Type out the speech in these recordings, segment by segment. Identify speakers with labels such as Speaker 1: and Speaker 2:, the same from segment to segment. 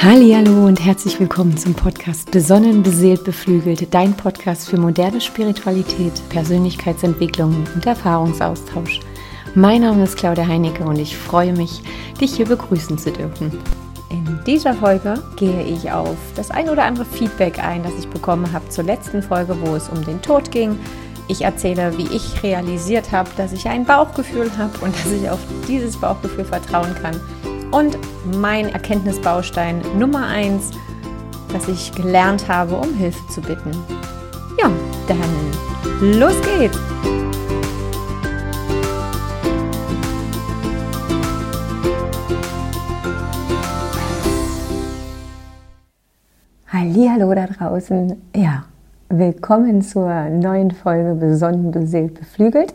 Speaker 1: Hallo und herzlich willkommen zum Podcast Besonnen, beseelt, beflügelt, dein Podcast für moderne Spiritualität, Persönlichkeitsentwicklung und Erfahrungsaustausch. Mein Name ist Claudia Heinecke und ich freue mich, dich hier begrüßen zu dürfen. In dieser Folge gehe ich auf das ein oder andere Feedback ein, das ich bekommen habe zur letzten Folge, wo es um den Tod ging. Ich erzähle, wie ich realisiert habe, dass ich ein Bauchgefühl habe und dass ich auf dieses Bauchgefühl vertrauen kann und mein Erkenntnisbaustein Nummer 1, dass ich gelernt habe, um Hilfe zu bitten. Ja, dann los geht's! Hallo da draußen. Ja, willkommen zur neuen Folge Besonnen, beseelt, beflügelt.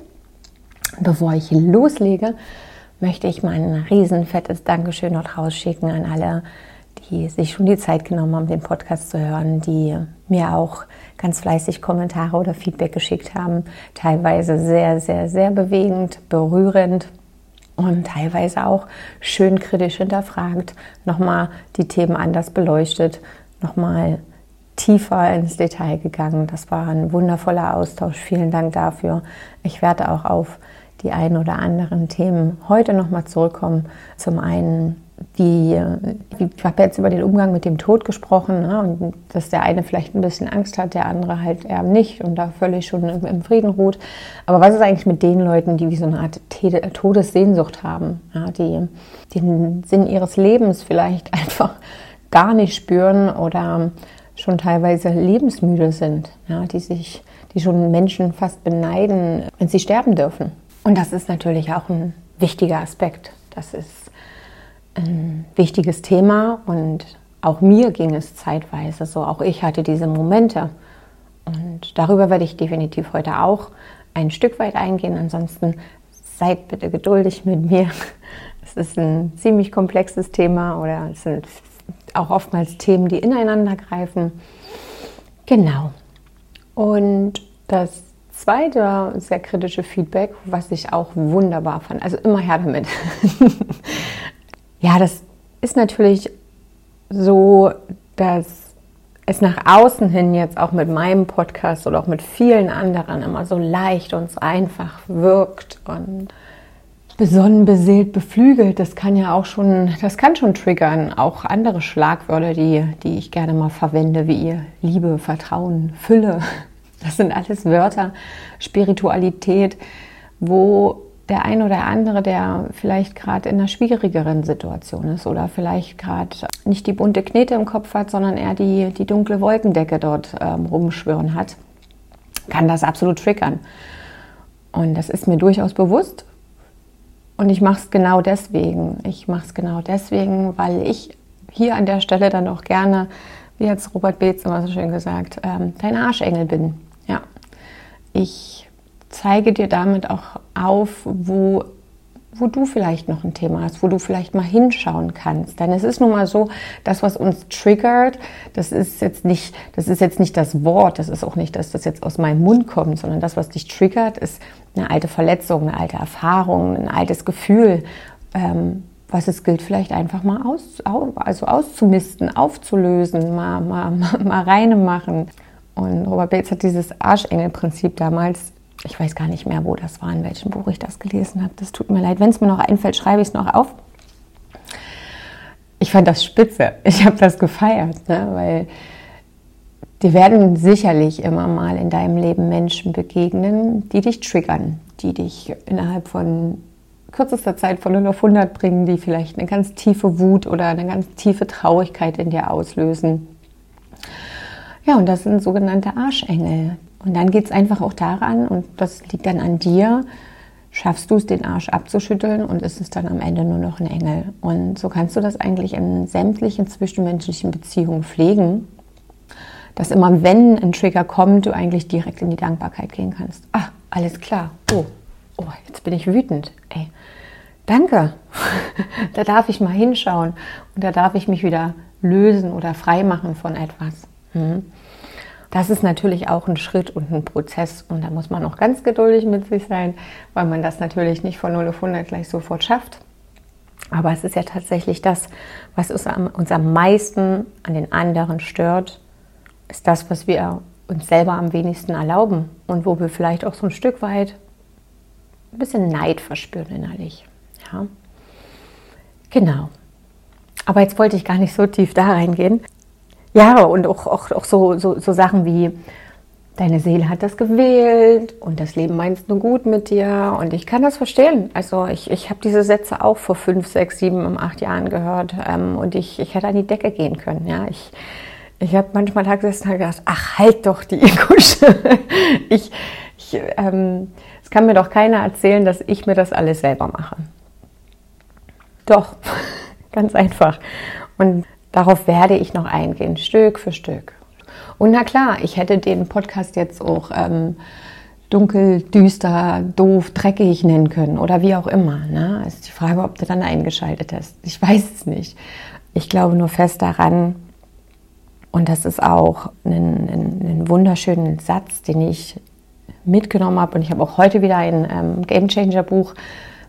Speaker 1: Bevor ich loslege, möchte ich mal ein riesenfettes Dankeschön noch rausschicken an alle, die sich schon die Zeit genommen haben, den Podcast zu hören, die mir auch ganz fleißig Kommentare oder Feedback geschickt haben. Teilweise sehr, sehr, sehr bewegend, berührend und teilweise auch schön kritisch hinterfragt, nochmal die Themen anders beleuchtet, nochmal tiefer ins Detail gegangen. Das war ein wundervoller Austausch. Vielen Dank dafür. Ich werde auch auf die ein oder anderen Themen heute nochmal zurückkommen. Zum einen die, ich habe jetzt über den Umgang mit dem Tod gesprochen ne, und dass der eine vielleicht ein bisschen Angst hat, der andere halt eher nicht und da völlig schon im, im Frieden ruht. Aber was ist eigentlich mit den Leuten, die wie so eine Art Todessehnsucht haben, ja, die den Sinn ihres Lebens vielleicht einfach gar nicht spüren oder schon teilweise lebensmüde sind, ja, die sich, die schon Menschen fast beneiden, wenn sie sterben dürfen. Und das ist natürlich auch ein wichtiger Aspekt. Das ist ein wichtiges Thema und auch mir ging es zeitweise so. Auch ich hatte diese Momente. Und darüber werde ich definitiv heute auch ein Stück weit eingehen. Ansonsten seid bitte geduldig mit mir. Es ist ein ziemlich komplexes Thema oder es sind auch oftmals Themen, die ineinander greifen. Genau. Und das zweite sehr kritische Feedback, was ich auch wunderbar fand. Also immer her damit. ja, das ist natürlich so, dass es nach außen hin jetzt auch mit meinem Podcast oder auch mit vielen anderen immer so leicht und so einfach wirkt und besonnen, beseelt, beflügelt, das kann ja auch schon, das kann schon triggern. Auch andere Schlagwörter, die, die ich gerne mal verwende, wie Liebe, Vertrauen, Fülle, das sind alles Wörter, Spiritualität, wo der ein oder andere, der vielleicht gerade in einer schwierigeren Situation ist oder vielleicht gerade nicht die bunte Knete im Kopf hat, sondern eher die, die dunkle Wolkendecke dort ähm, rumschwirren hat, kann das absolut triggern. Und das ist mir durchaus bewusst. Und ich mache es genau deswegen. Ich mache es genau deswegen, weil ich hier an der Stelle dann auch gerne, wie hat Robert Beetz immer so schön gesagt, ähm, dein Arschengel bin. Ja. Ich zeige dir damit auch auf, wo, wo du vielleicht noch ein Thema hast, wo du vielleicht mal hinschauen kannst. Denn es ist nun mal so, das, was uns triggert, das ist jetzt nicht, das ist jetzt nicht das Wort, das ist auch nicht, dass das jetzt aus meinem Mund kommt, sondern das, was dich triggert, ist eine alte Verletzung, eine alte Erfahrung, ein altes Gefühl. Ähm, was es gilt, vielleicht einfach mal aus, also auszumisten, aufzulösen, mal, mal, mal reine machen. Und Robert Bates hat dieses Arschengel-Prinzip damals, ich weiß gar nicht mehr, wo das war, in welchem Buch ich das gelesen habe. Das tut mir leid. Wenn es mir noch einfällt, schreibe ich es noch auf. Ich fand das spitze. Ich habe das gefeiert, ne? weil dir werden sicherlich immer mal in deinem Leben Menschen begegnen, die dich triggern, die dich innerhalb von kürzester Zeit von 0 auf 100 bringen, die vielleicht eine ganz tiefe Wut oder eine ganz tiefe Traurigkeit in dir auslösen. Ja, und das sind sogenannte Arschengel. Und dann geht es einfach auch daran, und das liegt dann an dir, schaffst du es, den Arsch abzuschütteln und ist es dann am Ende nur noch ein Engel. Und so kannst du das eigentlich in sämtlichen zwischenmenschlichen Beziehungen pflegen, dass immer wenn ein Trigger kommt, du eigentlich direkt in die Dankbarkeit gehen kannst. Ah, alles klar. Oh, oh jetzt bin ich wütend. Ey, danke. da darf ich mal hinschauen und da darf ich mich wieder lösen oder frei machen von etwas. Mhm. Das ist natürlich auch ein Schritt und ein Prozess und da muss man auch ganz geduldig mit sich sein, weil man das natürlich nicht von 0 auf 100 gleich sofort schafft. Aber es ist ja tatsächlich das, was uns am, uns am meisten an den anderen stört, ist das, was wir uns selber am wenigsten erlauben und wo wir vielleicht auch so ein Stück weit ein bisschen Neid verspüren innerlich. Ja. Genau. Aber jetzt wollte ich gar nicht so tief da reingehen. Ja, und auch, auch, auch so, so, so Sachen wie, deine Seele hat das gewählt und das Leben meinst nur gut mit dir. Und ich kann das verstehen. Also ich, ich habe diese Sätze auch vor fünf, sechs, sieben, acht Jahren gehört ähm, und ich, ich hätte an die Decke gehen können. Ja, ich, ich habe manchmal da gesessen und gedacht, ach halt doch die Kusche. ich, ich, ähm, es kann mir doch keiner erzählen, dass ich mir das alles selber mache. Doch, ganz einfach. Und darauf werde ich noch eingehen, Stück für Stück. Und na klar, ich hätte den Podcast jetzt auch ähm, dunkel, düster, doof, dreckig nennen können oder wie auch immer. Ne? Es ist die Frage, ob du dann eingeschaltet hast. Ich weiß es nicht. Ich glaube nur fest daran, und das ist auch ein, ein, ein wunderschönen Satz, den ich mitgenommen habe. Und ich habe auch heute wieder ein ähm, Game Changer Buch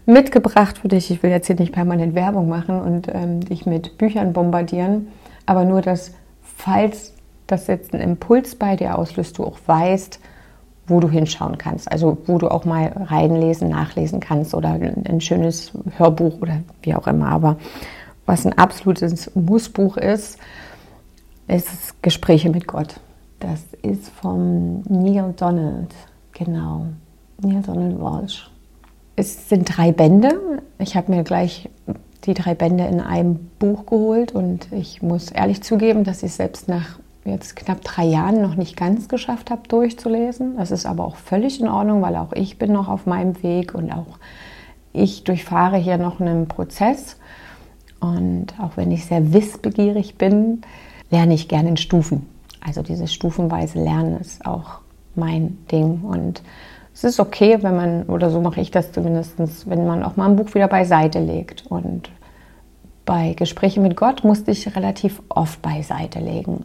Speaker 1: mitgebracht für dich. Ich will jetzt hier nicht permanent Werbung machen und ähm, dich mit Büchern bombardieren, aber nur, dass falls das jetzt einen Impuls bei dir auslöst, du auch weißt, wo du hinschauen kannst. Also wo du auch mal reinlesen, nachlesen kannst oder ein schönes Hörbuch oder wie auch immer. Aber was ein absolutes Mussbuch ist, ist Gespräche mit Gott. Das ist von Neil Donald, genau. Neil Donald Walsh. Es sind drei Bände. Ich habe mir gleich die drei Bände in einem Buch geholt und ich muss ehrlich zugeben, dass ich selbst nach jetzt knapp drei Jahren noch nicht ganz geschafft habe, durchzulesen. Das ist aber auch völlig in Ordnung, weil auch ich bin noch auf meinem Weg und auch ich durchfahre hier noch einen Prozess. Und auch wenn ich sehr wissbegierig bin, lerne ich gerne in Stufen. Also dieses stufenweise Lernen ist auch mein Ding. Und es ist okay, wenn man, oder so mache ich das zumindest, wenn man auch mal ein Buch wieder beiseite legt. Und bei Gesprächen mit Gott musste ich relativ oft beiseite legen.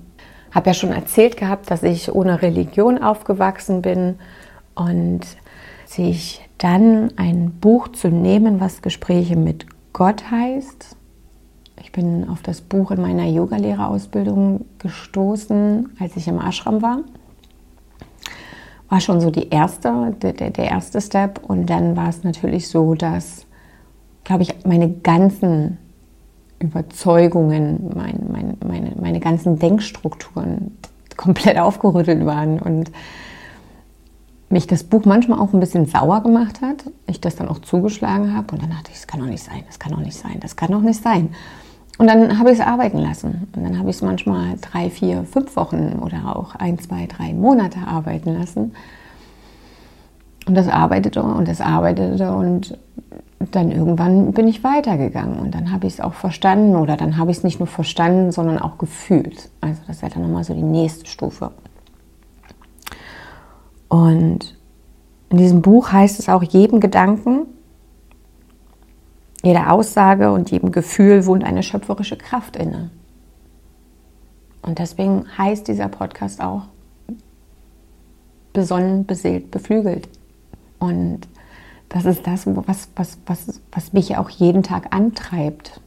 Speaker 1: Habe ja schon erzählt gehabt, dass ich ohne Religion aufgewachsen bin und sich dann ein Buch zu nehmen, was Gespräche mit Gott heißt, ich bin auf das Buch in meiner Yogalehrerausbildung gestoßen, als ich im Ashram war. War schon so die erste, der, der erste Step. Und dann war es natürlich so, dass, glaube ich, meine ganzen Überzeugungen, mein, mein, meine, meine ganzen Denkstrukturen komplett aufgerüttelt waren und mich das Buch manchmal auch ein bisschen sauer gemacht hat. Ich das dann auch zugeschlagen habe und dann dachte ich, das kann doch nicht sein, das kann doch nicht sein, das kann doch nicht sein. Und dann habe ich es arbeiten lassen. Und dann habe ich es manchmal drei, vier, fünf Wochen oder auch ein, zwei, drei Monate arbeiten lassen. Und das arbeitete und das arbeitete und dann irgendwann bin ich weitergegangen und dann habe ich es auch verstanden oder dann habe ich es nicht nur verstanden, sondern auch gefühlt. Also das wäre dann nochmal so die nächste Stufe. Und in diesem Buch heißt es auch, jedem Gedanken jeder Aussage und jedem Gefühl wohnt eine schöpferische Kraft inne. Und deswegen heißt dieser Podcast auch besonnen, beseelt, beflügelt. Und das ist das, was, was, was, was mich auch jeden Tag antreibt.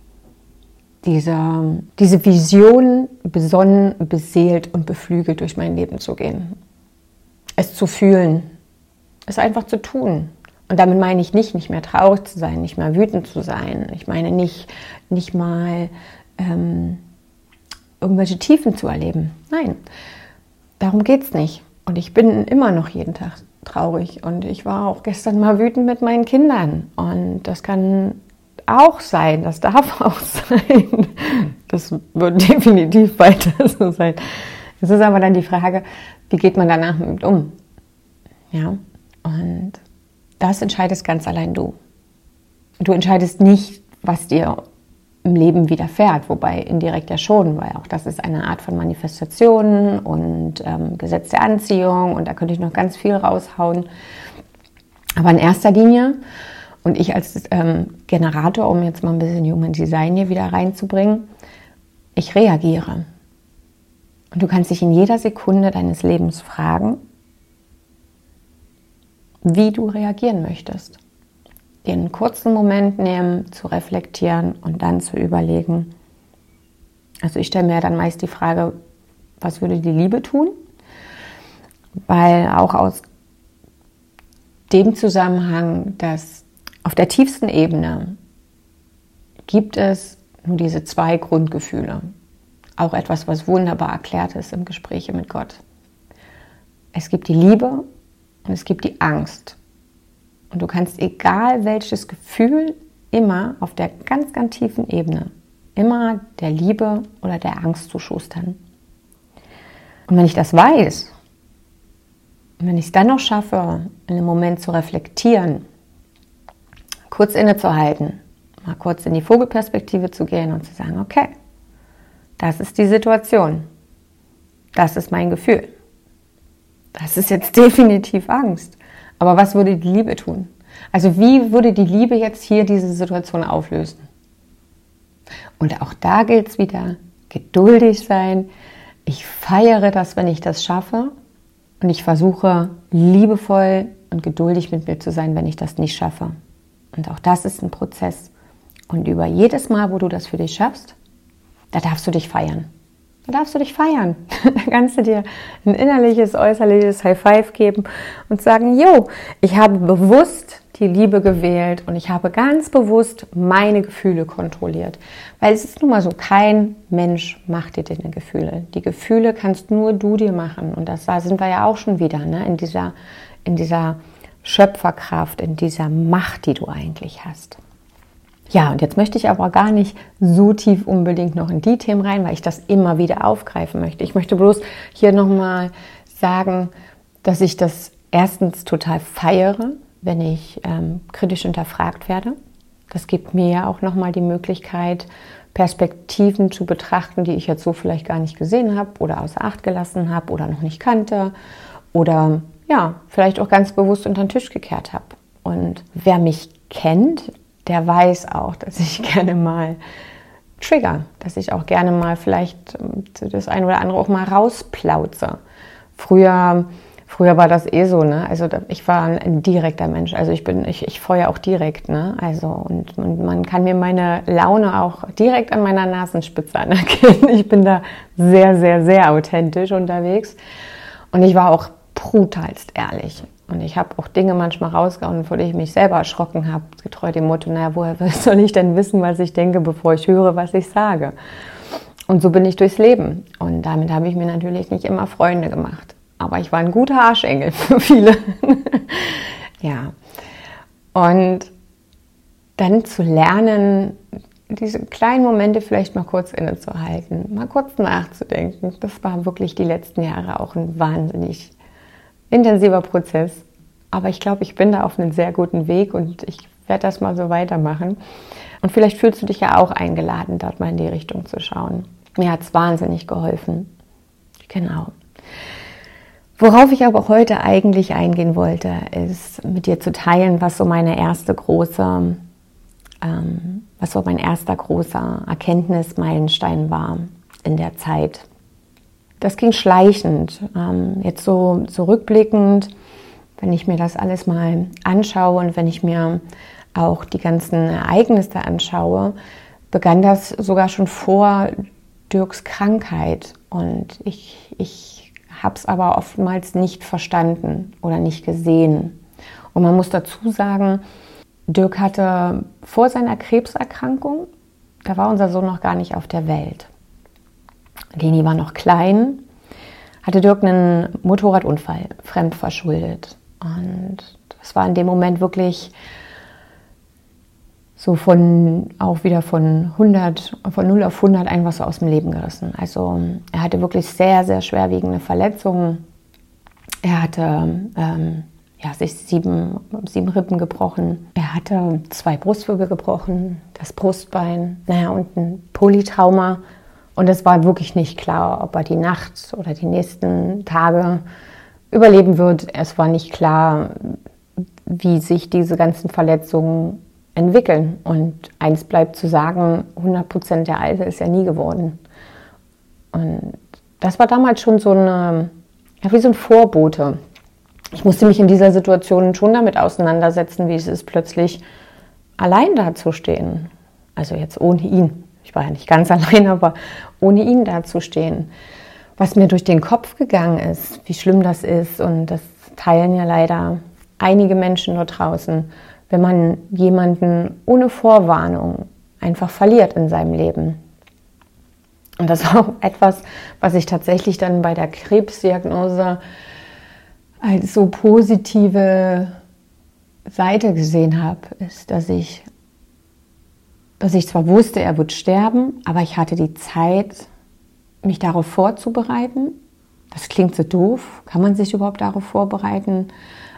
Speaker 1: Diese, diese Vision, besonnen, beseelt und beflügelt durch mein Leben zu gehen. Es zu fühlen, es einfach zu tun. Und damit meine ich nicht, nicht mehr traurig zu sein, nicht mehr wütend zu sein. Ich meine nicht, nicht mal ähm, irgendwelche Tiefen zu erleben. Nein, darum geht es nicht. Und ich bin immer noch jeden Tag traurig. Und ich war auch gestern mal wütend mit meinen Kindern. Und das kann auch sein, das darf auch sein. Das wird definitiv weiter so sein. Es ist aber dann die Frage, wie geht man danach mit um? Ja, und das entscheidest ganz allein du. Du entscheidest nicht, was dir im Leben widerfährt, wobei indirekt ja schon, weil auch das ist eine Art von Manifestation und ähm, Gesetz der Anziehung und da könnte ich noch ganz viel raushauen. Aber in erster Linie und ich als ähm, Generator, um jetzt mal ein bisschen Human Design hier wieder reinzubringen, ich reagiere. Und du kannst dich in jeder Sekunde deines Lebens fragen, wie du reagieren möchtest. einen kurzen Moment nehmen, zu reflektieren und dann zu überlegen. Also ich stelle mir dann meist die Frage, was würde die Liebe tun? Weil auch aus dem Zusammenhang, dass auf der tiefsten Ebene gibt es nur diese zwei Grundgefühle. Auch etwas, was wunderbar erklärt ist im Gespräch mit Gott. Es gibt die Liebe und es gibt die Angst. Und du kannst egal welches Gefühl immer auf der ganz, ganz tiefen Ebene, immer der Liebe oder der Angst zuschustern. Und wenn ich das weiß, und wenn ich es dann noch schaffe, in einem Moment zu reflektieren, kurz innezuhalten, mal kurz in die Vogelperspektive zu gehen und zu sagen, okay, das ist die Situation, das ist mein Gefühl. Das ist jetzt definitiv Angst. Aber was würde die Liebe tun? Also wie würde die Liebe jetzt hier diese Situation auflösen? Und auch da gilt es wieder, geduldig sein. Ich feiere das, wenn ich das schaffe. Und ich versuche liebevoll und geduldig mit mir zu sein, wenn ich das nicht schaffe. Und auch das ist ein Prozess. Und über jedes Mal, wo du das für dich schaffst, da darfst du dich feiern. Da darfst du dich feiern. Da kannst du dir ein innerliches, äußerliches High Five geben und sagen, jo, ich habe bewusst die Liebe gewählt und ich habe ganz bewusst meine Gefühle kontrolliert. Weil es ist nun mal so, kein Mensch macht dir deine Gefühle. Die Gefühle kannst nur du dir machen. Und das, da sind wir ja auch schon wieder, ne? in, dieser, in dieser Schöpferkraft, in dieser Macht, die du eigentlich hast. Ja, und jetzt möchte ich aber gar nicht so tief unbedingt noch in die Themen rein, weil ich das immer wieder aufgreifen möchte. Ich möchte bloß hier nochmal sagen, dass ich das erstens total feiere, wenn ich ähm, kritisch hinterfragt werde. Das gibt mir ja auch nochmal die Möglichkeit, Perspektiven zu betrachten, die ich jetzt so vielleicht gar nicht gesehen habe oder außer Acht gelassen habe oder noch nicht kannte oder ja, vielleicht auch ganz bewusst unter den Tisch gekehrt habe. Und wer mich kennt, der weiß auch, dass ich gerne mal trigger, dass ich auch gerne mal vielleicht ähm, das eine oder andere auch mal rausplauze. Früher, früher war das eh so, ne? Also ich war ein direkter Mensch. Also ich bin, ich, ich feuer auch direkt, ne? Also und, und man kann mir meine Laune auch direkt an meiner Nasenspitze anerkennen. Ich bin da sehr, sehr, sehr authentisch unterwegs. Und ich war auch brutalst ehrlich. Und ich habe auch Dinge manchmal rausgehauen, vor denen ich mich selber erschrocken habe, getreu dem Motto, naja, woher soll ich denn wissen, was ich denke, bevor ich höre, was ich sage? Und so bin ich durchs Leben. Und damit habe ich mir natürlich nicht immer Freunde gemacht. Aber ich war ein guter Arschengel für viele. ja. Und dann zu lernen, diese kleinen Momente vielleicht mal kurz innezuhalten, mal kurz nachzudenken. Das war wirklich die letzten Jahre auch ein wahnsinnig intensiver Prozess. Aber ich glaube, ich bin da auf einem sehr guten Weg und ich werde das mal so weitermachen. Und vielleicht fühlst du dich ja auch eingeladen, dort mal in die Richtung zu schauen. Mir hat es wahnsinnig geholfen. Genau. Worauf ich aber heute eigentlich eingehen wollte, ist mit dir zu teilen, was so meine erste große, ähm, was so mein erster großer Erkenntnismeilenstein war in der Zeit, das ging schleichend. Ähm, jetzt so zurückblickend, wenn ich mir das alles mal anschaue und wenn ich mir auch die ganzen Ereignisse anschaue, begann das sogar schon vor Dirks Krankheit. Und ich, ich habe es aber oftmals nicht verstanden oder nicht gesehen. Und man muss dazu sagen, Dirk hatte vor seiner Krebserkrankung, da war unser Sohn noch gar nicht auf der Welt. Leni war noch klein, hatte Dirk einen Motorradunfall, fremdverschuldet. Und das war in dem Moment wirklich so von, auch wieder von 100, von 0 auf 100 einfach so aus dem Leben gerissen. Also er hatte wirklich sehr, sehr schwerwiegende Verletzungen. Er hatte ähm, ja, sich sieben, sieben Rippen gebrochen. Er hatte zwei Brustwirbel gebrochen, das Brustbein, naja, und ein Polytrauma und es war wirklich nicht klar, ob er die Nacht oder die nächsten Tage überleben wird. Es war nicht klar, wie sich diese ganzen Verletzungen entwickeln. Und eins bleibt zu sagen, 100 Prozent der Alte ist ja nie geworden. Und das war damals schon so eine, wie so ein Vorbote. Ich musste mich in dieser Situation schon damit auseinandersetzen, wie es ist, plötzlich allein dazustehen. Also jetzt ohne ihn. Ich war ja nicht ganz allein, aber ohne ihn dazustehen. Was mir durch den Kopf gegangen ist, wie schlimm das ist. Und das teilen ja leider einige Menschen dort draußen, wenn man jemanden ohne Vorwarnung einfach verliert in seinem Leben. Und das ist auch etwas, was ich tatsächlich dann bei der Krebsdiagnose als so positive Seite gesehen habe, ist, dass ich, dass ich zwar wusste, er wird sterben, aber ich hatte die Zeit, mich darauf vorzubereiten. Das klingt so doof. Kann man sich überhaupt darauf vorbereiten?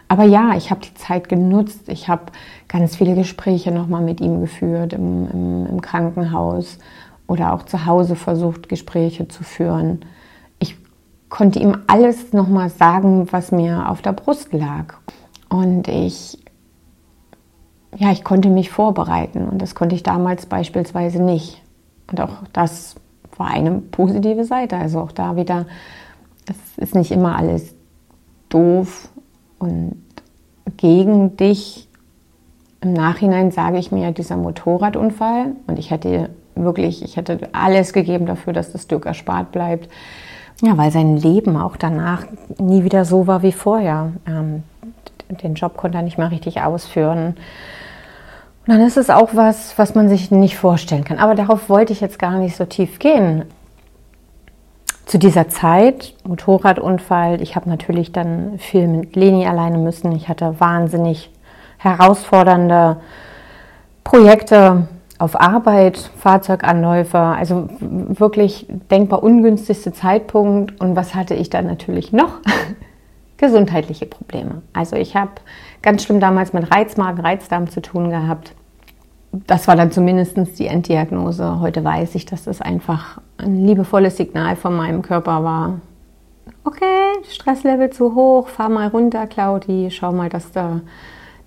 Speaker 1: Aber ja, ich habe die Zeit genutzt. Ich habe ganz viele Gespräche nochmal mit ihm geführt im, im, im, Krankenhaus oder auch zu Hause versucht, Gespräche zu führen. Ich konnte ihm alles nochmal sagen, was mir auf der Brust lag. Und ich, ja, ich konnte mich vorbereiten und das konnte ich damals beispielsweise nicht. Und auch das war eine positive Seite. Also auch da wieder, es ist nicht immer alles doof und gegen dich. Im Nachhinein sage ich mir, dieser Motorradunfall und ich hätte wirklich, ich hätte alles gegeben dafür, dass das Stück erspart bleibt. Ja, weil sein Leben auch danach nie wieder so war wie vorher. Ähm, den Job konnte er nicht mehr richtig ausführen. Und dann ist es auch was, was man sich nicht vorstellen kann. Aber darauf wollte ich jetzt gar nicht so tief gehen. Zu dieser Zeit, Motorradunfall, ich habe natürlich dann viel mit Leni alleine müssen. Ich hatte wahnsinnig herausfordernde Projekte auf Arbeit, Fahrzeuganläufe, also wirklich denkbar ungünstigste Zeitpunkt. Und was hatte ich dann natürlich noch? Gesundheitliche Probleme. Also ich habe ganz schlimm damals mit Reizmagen, Reizdarm zu tun gehabt. Das war dann zumindest die Enddiagnose. Heute weiß ich, dass das einfach ein liebevolles Signal von meinem Körper war. Okay, Stresslevel zu hoch, fahr mal runter, Claudi, schau mal, dass du,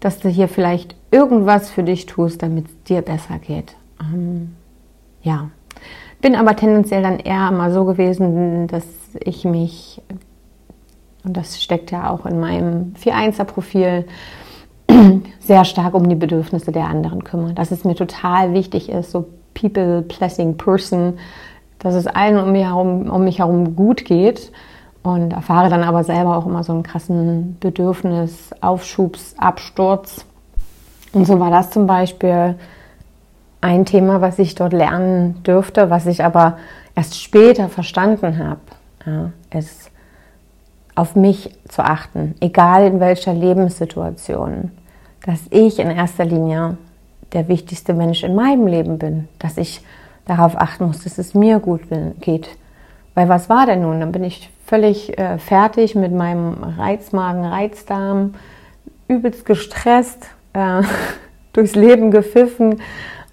Speaker 1: dass du hier vielleicht irgendwas für dich tust, damit es dir besser geht. Ähm, ja, bin aber tendenziell dann eher mal so gewesen, dass ich mich und das steckt ja auch in meinem 4-1er-Profil, sehr stark um die Bedürfnisse der anderen kümmern. Dass es mir total wichtig ist, so people-pleasing person, dass es allen um mich, herum, um mich herum gut geht und erfahre dann aber selber auch immer so einen krassen Bedürfnis, Aufschubs, Absturz. Und so war das zum Beispiel ein Thema, was ich dort lernen dürfte, was ich aber erst später verstanden habe. Ja, ist auf mich zu achten, egal in welcher Lebenssituation, dass ich in erster Linie der wichtigste Mensch in meinem Leben bin, dass ich darauf achten muss, dass es mir gut geht. Weil was war denn nun? Dann bin ich völlig äh, fertig mit meinem Reizmagen, Reizdarm, übelst gestresst, äh, durchs Leben gepfiffen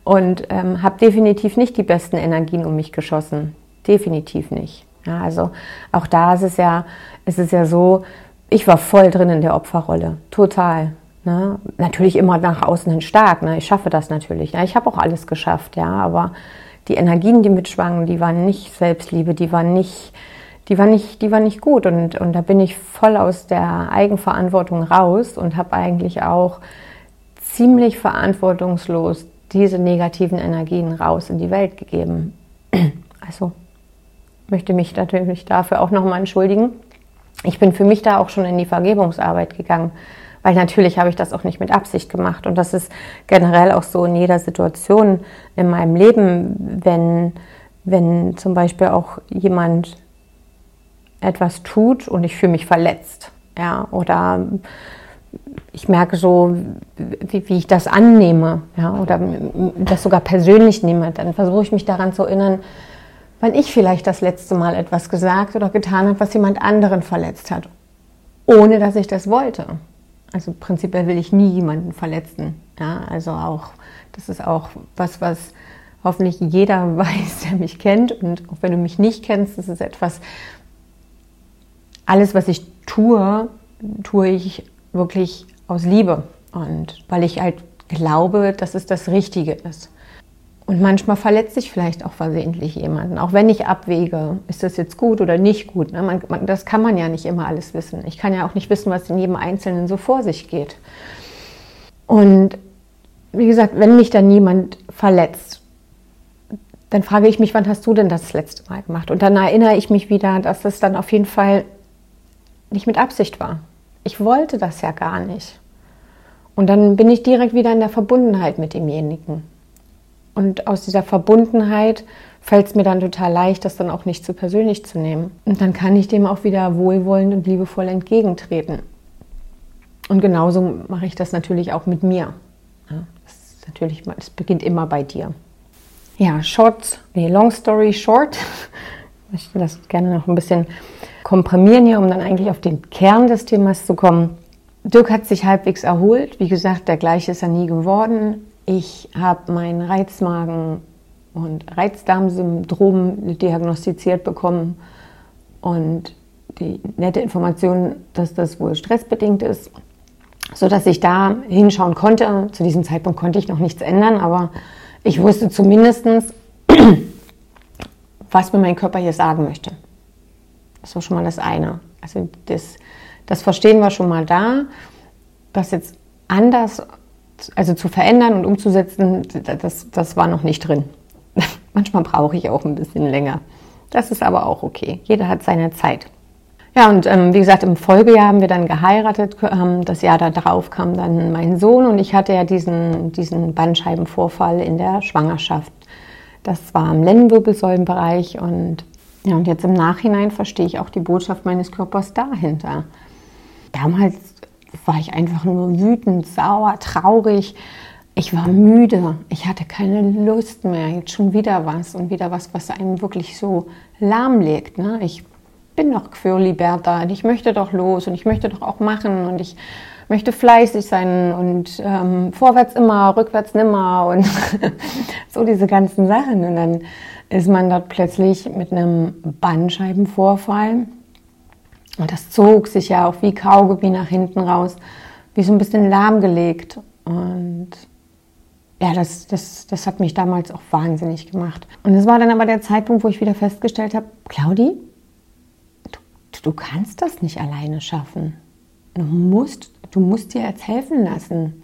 Speaker 1: und ähm, habe definitiv nicht die besten Energien um mich geschossen. Definitiv nicht. Ja, also auch da ist es ja, ist es ja so, ich war voll drin in der Opferrolle, total. Ne? Natürlich immer nach außen hin stark. Ne? Ich schaffe das natürlich. Ne? Ich habe auch alles geschafft, ja, aber die Energien, die mitschwangen, die waren nicht Selbstliebe, die waren nicht, die waren nicht, die waren nicht gut. Und, und da bin ich voll aus der Eigenverantwortung raus und habe eigentlich auch ziemlich verantwortungslos diese negativen Energien raus in die Welt gegeben. Also möchte mich natürlich dafür auch nochmal entschuldigen. Ich bin für mich da auch schon in die Vergebungsarbeit gegangen, weil natürlich habe ich das auch nicht mit Absicht gemacht. Und das ist generell auch so in jeder Situation in meinem Leben, wenn, wenn zum Beispiel auch jemand etwas tut und ich fühle mich verletzt. Ja, oder ich merke so, wie, wie ich das annehme, ja, oder das sogar persönlich nehme, dann versuche ich mich daran zu erinnern, wann ich vielleicht das letzte Mal etwas gesagt oder getan habe, was jemand anderen verletzt hat, ohne dass ich das wollte. Also prinzipiell will ich nie jemanden verletzen. Ja, also auch, das ist auch was, was hoffentlich jeder weiß, der mich kennt. Und auch wenn du mich nicht kennst, das ist etwas, alles, was ich tue, tue ich wirklich aus Liebe. Und weil ich halt glaube, dass es das Richtige ist. Und manchmal verletzt sich vielleicht auch versehentlich jemanden, auch wenn ich abwäge, ist das jetzt gut oder nicht gut. Ne? Man, man, das kann man ja nicht immer alles wissen. Ich kann ja auch nicht wissen, was in jedem Einzelnen so vor sich geht. Und wie gesagt, wenn mich dann jemand verletzt, dann frage ich mich, wann hast du denn das, das letzte Mal gemacht? Und dann erinnere ich mich wieder, dass es dann auf jeden Fall nicht mit Absicht war. Ich wollte das ja gar nicht. Und dann bin ich direkt wieder in der Verbundenheit mit demjenigen. Und aus dieser Verbundenheit fällt es mir dann total leicht, das dann auch nicht zu persönlich zu nehmen. Und dann kann ich dem auch wieder wohlwollend und liebevoll entgegentreten. Und genauso mache ich das natürlich auch mit mir. Das, natürlich, das beginnt immer bei dir. Ja, short, nee, long story short. Ich möchte das gerne noch ein bisschen komprimieren hier, um dann eigentlich auf den Kern des Themas zu kommen. Dirk hat sich halbwegs erholt. Wie gesagt, der gleiche ist er nie geworden. Ich habe meinen Reizmagen und Reizdarmsyndrom diagnostiziert bekommen und die nette Information, dass das wohl stressbedingt ist, so dass ich da hinschauen konnte. Zu diesem Zeitpunkt konnte ich noch nichts ändern, aber ich wusste zumindest, was mir mein Körper hier sagen möchte. Das war schon mal das eine. Also das, das Verstehen war schon mal da, das jetzt anders, also zu verändern und umzusetzen, das, das war noch nicht drin. Manchmal brauche ich auch ein bisschen länger. Das ist aber auch okay. Jeder hat seine Zeit. Ja, und ähm, wie gesagt, im Folgejahr haben wir dann geheiratet. Ähm, das Jahr darauf kam dann mein Sohn und ich hatte ja diesen, diesen Bandscheibenvorfall in der Schwangerschaft. Das war im Lendenwirbelsäulenbereich und ja, und jetzt im Nachhinein verstehe ich auch die Botschaft meines Körpers dahinter. Damals war ich einfach nur wütend, sauer, traurig. Ich war müde. Ich hatte keine Lust mehr. Jetzt schon wieder was und wieder was, was einem wirklich so lahmlegt. Ne? Ich bin doch Quirliberta und ich möchte doch los und ich möchte doch auch machen und ich möchte fleißig sein und ähm, vorwärts immer, rückwärts nimmer und so diese ganzen Sachen. Und dann ist man dort plötzlich mit einem Bandscheibenvorfall und das zog sich ja auch wie Kaugummi nach hinten raus, wie so ein bisschen lahmgelegt. Und ja, das, das, das hat mich damals auch wahnsinnig gemacht. Und es war dann aber der Zeitpunkt, wo ich wieder festgestellt habe, Claudi, du kannst das nicht alleine schaffen. Du musst, du musst dir jetzt helfen lassen.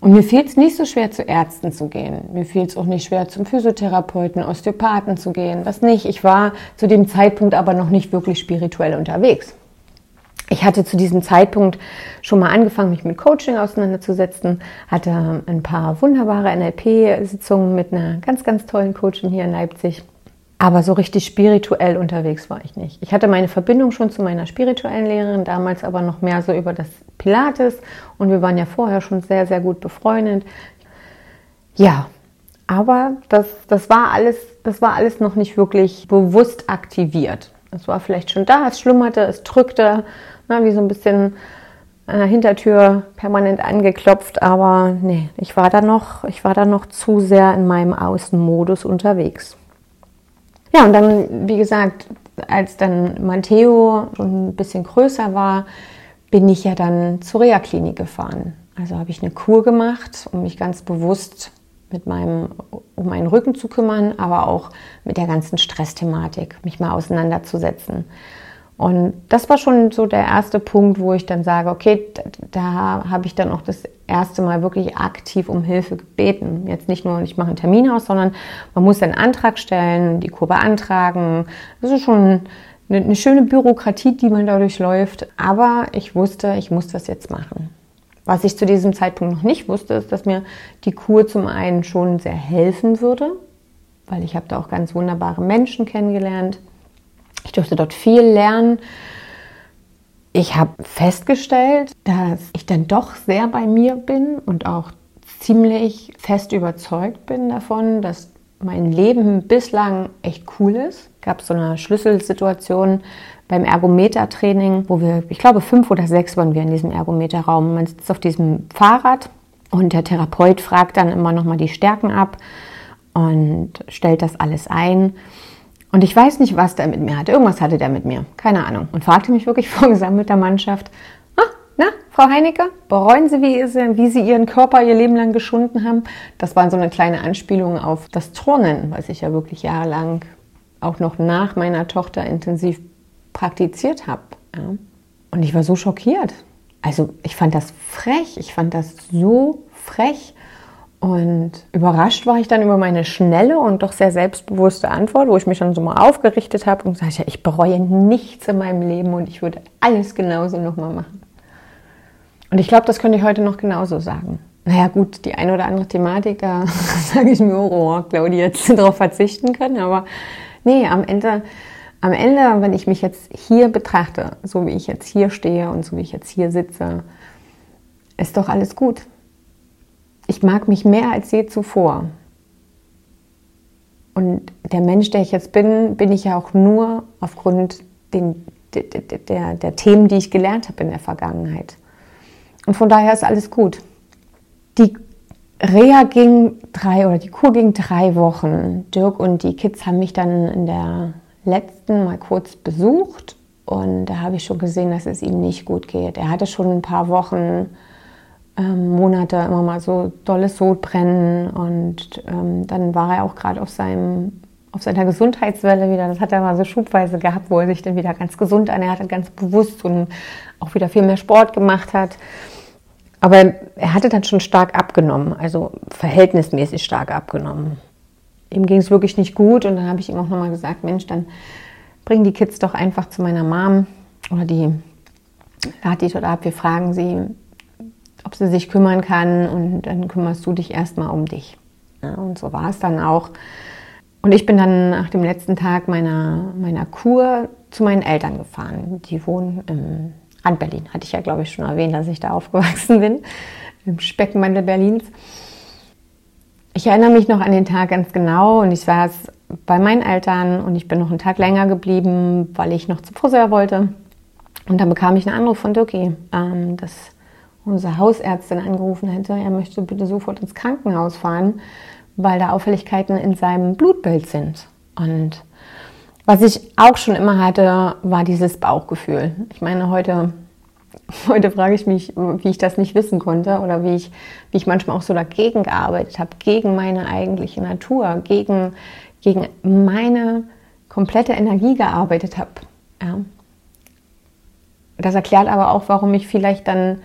Speaker 1: Und mir fiel es nicht so schwer, zu Ärzten zu gehen. Mir fiel es auch nicht schwer, zum Physiotherapeuten, Osteopathen zu gehen. Das nicht. Ich war zu dem Zeitpunkt aber noch nicht wirklich spirituell unterwegs. Ich hatte zu diesem Zeitpunkt schon mal angefangen, mich mit Coaching auseinanderzusetzen, hatte ein paar wunderbare NLP-Sitzungen mit einer ganz, ganz tollen Coachin hier in Leipzig aber so richtig spirituell unterwegs war ich nicht. Ich hatte meine Verbindung schon zu meiner spirituellen Lehrerin, damals aber noch mehr so über das Pilates. Und wir waren ja vorher schon sehr, sehr gut befreundet. Ja, aber das, das, war alles, das war alles noch nicht wirklich bewusst aktiviert. Es war vielleicht schon da, es schlummerte, es drückte, na, wie so ein bisschen an der Hintertür permanent angeklopft, aber nee, ich war da noch, ich war da noch zu sehr in meinem Außenmodus unterwegs. Ja, und dann, wie gesagt, als dann Matteo schon ein bisschen größer war, bin ich ja dann zur Reha-Klinik gefahren. Also habe ich eine Kur gemacht, um mich ganz bewusst mit meinem, um meinen Rücken zu kümmern, aber auch mit der ganzen Stressthematik, mich mal auseinanderzusetzen. Und das war schon so der erste Punkt, wo ich dann sage, okay, da, da habe ich dann auch das erste Mal wirklich aktiv um Hilfe gebeten. Jetzt nicht nur, ich mache einen Termin aus, sondern man muss einen Antrag stellen, die Kur beantragen. Das ist schon eine, eine schöne Bürokratie, die man dadurch läuft. Aber ich wusste, ich muss das jetzt machen. Was ich zu diesem Zeitpunkt noch nicht wusste, ist, dass mir die Kur zum einen schon sehr helfen würde, weil ich habe da auch ganz wunderbare Menschen kennengelernt ich durfte dort viel lernen. Ich habe festgestellt, dass ich dann doch sehr bei mir bin und auch ziemlich fest überzeugt bin davon, dass mein Leben bislang echt cool ist. Es gab so eine Schlüsselsituation beim Ergometertraining, wo wir, ich glaube, fünf oder sechs waren wir in diesem Ergometerraum. Man sitzt auf diesem Fahrrad und der Therapeut fragt dann immer nochmal die Stärken ab und stellt das alles ein. Und ich weiß nicht, was der mit mir hatte. Irgendwas hatte der mit mir. Keine Ahnung. Und fragte mich wirklich vor gesammelter Mannschaft, ah, na, Frau Heinecke, bereuen Sie, wie Sie, wie Sie Ihren Körper Ihr Leben lang geschunden haben? Das war so eine kleine Anspielung auf das Turnen, was ich ja wirklich jahrelang auch noch nach meiner Tochter intensiv praktiziert habe. Ja. Und ich war so schockiert. Also ich fand das frech. Ich fand das so frech. Und überrascht war ich dann über meine schnelle und doch sehr selbstbewusste Antwort, wo ich mich dann so mal aufgerichtet habe und gesagt, ich bereue nichts in meinem Leben und ich würde alles genauso nochmal machen. Und ich glaube, das könnte ich heute noch genauso sagen. Naja gut, die eine oder andere Thematik, da sage ich mir, oh, Claudia, jetzt darauf verzichten können. Aber nee, am Ende, am Ende, wenn ich mich jetzt hier betrachte, so wie ich jetzt hier stehe und so wie ich jetzt hier sitze, ist doch alles gut. Ich mag mich mehr als je zuvor. Und der Mensch, der ich jetzt bin, bin ich ja auch nur aufgrund den, der, der, der Themen, die ich gelernt habe in der Vergangenheit. Und von daher ist alles gut. Die Reha ging drei oder die Kur ging drei Wochen. Dirk und die Kids haben mich dann in der letzten mal kurz besucht und da habe ich schon gesehen, dass es ihm nicht gut geht. Er hatte schon ein paar Wochen ähm, Monate immer mal so dolles Sodbrennen und ähm, dann war er auch gerade auf seinem auf seiner Gesundheitswelle wieder. Das hat er mal so schubweise gehabt, wo er sich dann wieder ganz gesund ernährt hat, ganz bewusst und auch wieder viel mehr Sport gemacht hat. Aber er hatte dann schon stark abgenommen, also verhältnismäßig stark abgenommen. Ihm ging es wirklich nicht gut und dann habe ich ihm auch nochmal gesagt, Mensch, dann bring die Kids doch einfach zu meiner Mom oder die lad die dort ab, wir fragen sie, ob sie sich kümmern kann und dann kümmerst du dich erstmal um dich. Ja, und so war es dann auch. Und ich bin dann nach dem letzten Tag meiner, meiner Kur zu meinen Eltern gefahren. Die wohnen im Rand Berlin. Hatte ich ja, glaube ich, schon erwähnt, dass ich da aufgewachsen bin, im Speckmantel Berlins. Ich erinnere mich noch an den Tag ganz genau und ich saß bei meinen Eltern und ich bin noch einen Tag länger geblieben, weil ich noch zum Friseur wollte. Und dann bekam ich einen Anruf von Dirki, ähm, dass unsere Hausärztin angerufen hätte, er möchte bitte sofort ins Krankenhaus fahren, weil da Auffälligkeiten in seinem Blutbild sind. Und was ich auch schon immer hatte, war dieses Bauchgefühl. Ich meine, heute, heute frage ich mich, wie ich das nicht wissen konnte oder wie ich, wie ich manchmal auch so dagegen gearbeitet habe, gegen meine eigentliche Natur, gegen, gegen meine komplette Energie gearbeitet habe. Ja. Das erklärt aber auch, warum ich vielleicht dann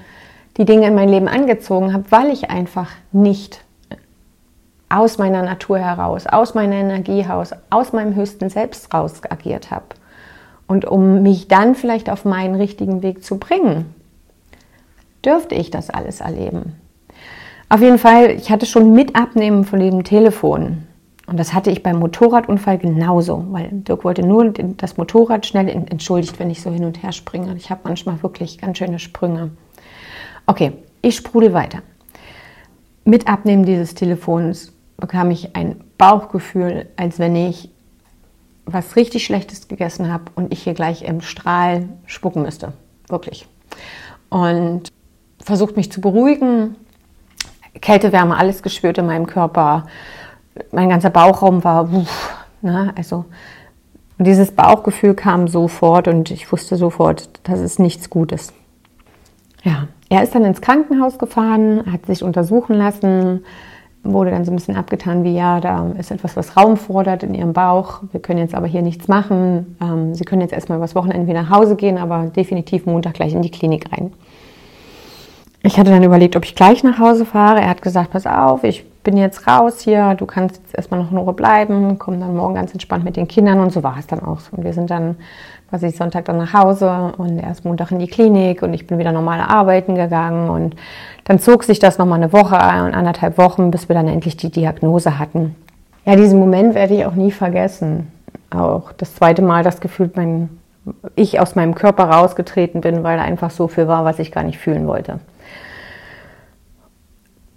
Speaker 1: die Dinge in mein Leben angezogen habe, weil ich einfach nicht aus meiner Natur heraus, aus meiner Energie heraus, aus meinem höchsten Selbst raus agiert habe. Und um mich dann vielleicht auf meinen richtigen Weg zu bringen, dürfte ich das alles erleben. Auf jeden Fall, ich hatte schon mit Abnehmen von dem Telefon. Und das hatte ich beim Motorradunfall genauso, weil Dirk wollte nur das Motorrad schnell entschuldigt, wenn ich so hin und her springe. Ich habe manchmal wirklich ganz schöne Sprünge. Okay, ich sprudel weiter. Mit Abnehmen dieses Telefons bekam ich ein Bauchgefühl, als wenn ich was richtig Schlechtes gegessen habe und ich hier gleich im Strahl spucken müsste. Wirklich. Und versucht mich zu beruhigen. Kälte, Wärme, alles gespürt in meinem Körper. Mein ganzer Bauchraum war, uff, ne, also dieses Bauchgefühl kam sofort und ich wusste sofort, das ist nichts Gutes. Ja, er ist dann ins Krankenhaus gefahren, hat sich untersuchen lassen, wurde dann so ein bisschen abgetan wie, ja, da ist etwas, was Raum fordert in ihrem Bauch. Wir können jetzt aber hier nichts machen. Ähm, Sie können jetzt erstmal übers Wochenende wieder nach Hause gehen, aber definitiv Montag gleich in die Klinik rein. Ich hatte dann überlegt, ob ich gleich nach Hause fahre. Er hat gesagt, pass auf, ich bin jetzt raus hier, du kannst jetzt erstmal noch eine Woche bleiben, komm dann morgen ganz entspannt mit den Kindern und so war es dann auch. Und wir sind dann quasi Sonntag dann nach Hause und erst Montag in die Klinik und ich bin wieder normal arbeiten gegangen und dann zog sich das nochmal eine Woche und anderthalb Wochen, bis wir dann endlich die Diagnose hatten. Ja, diesen Moment werde ich auch nie vergessen. Auch das zweite Mal das Gefühl, mein, ich aus meinem Körper rausgetreten bin, weil da einfach so viel war, was ich gar nicht fühlen wollte.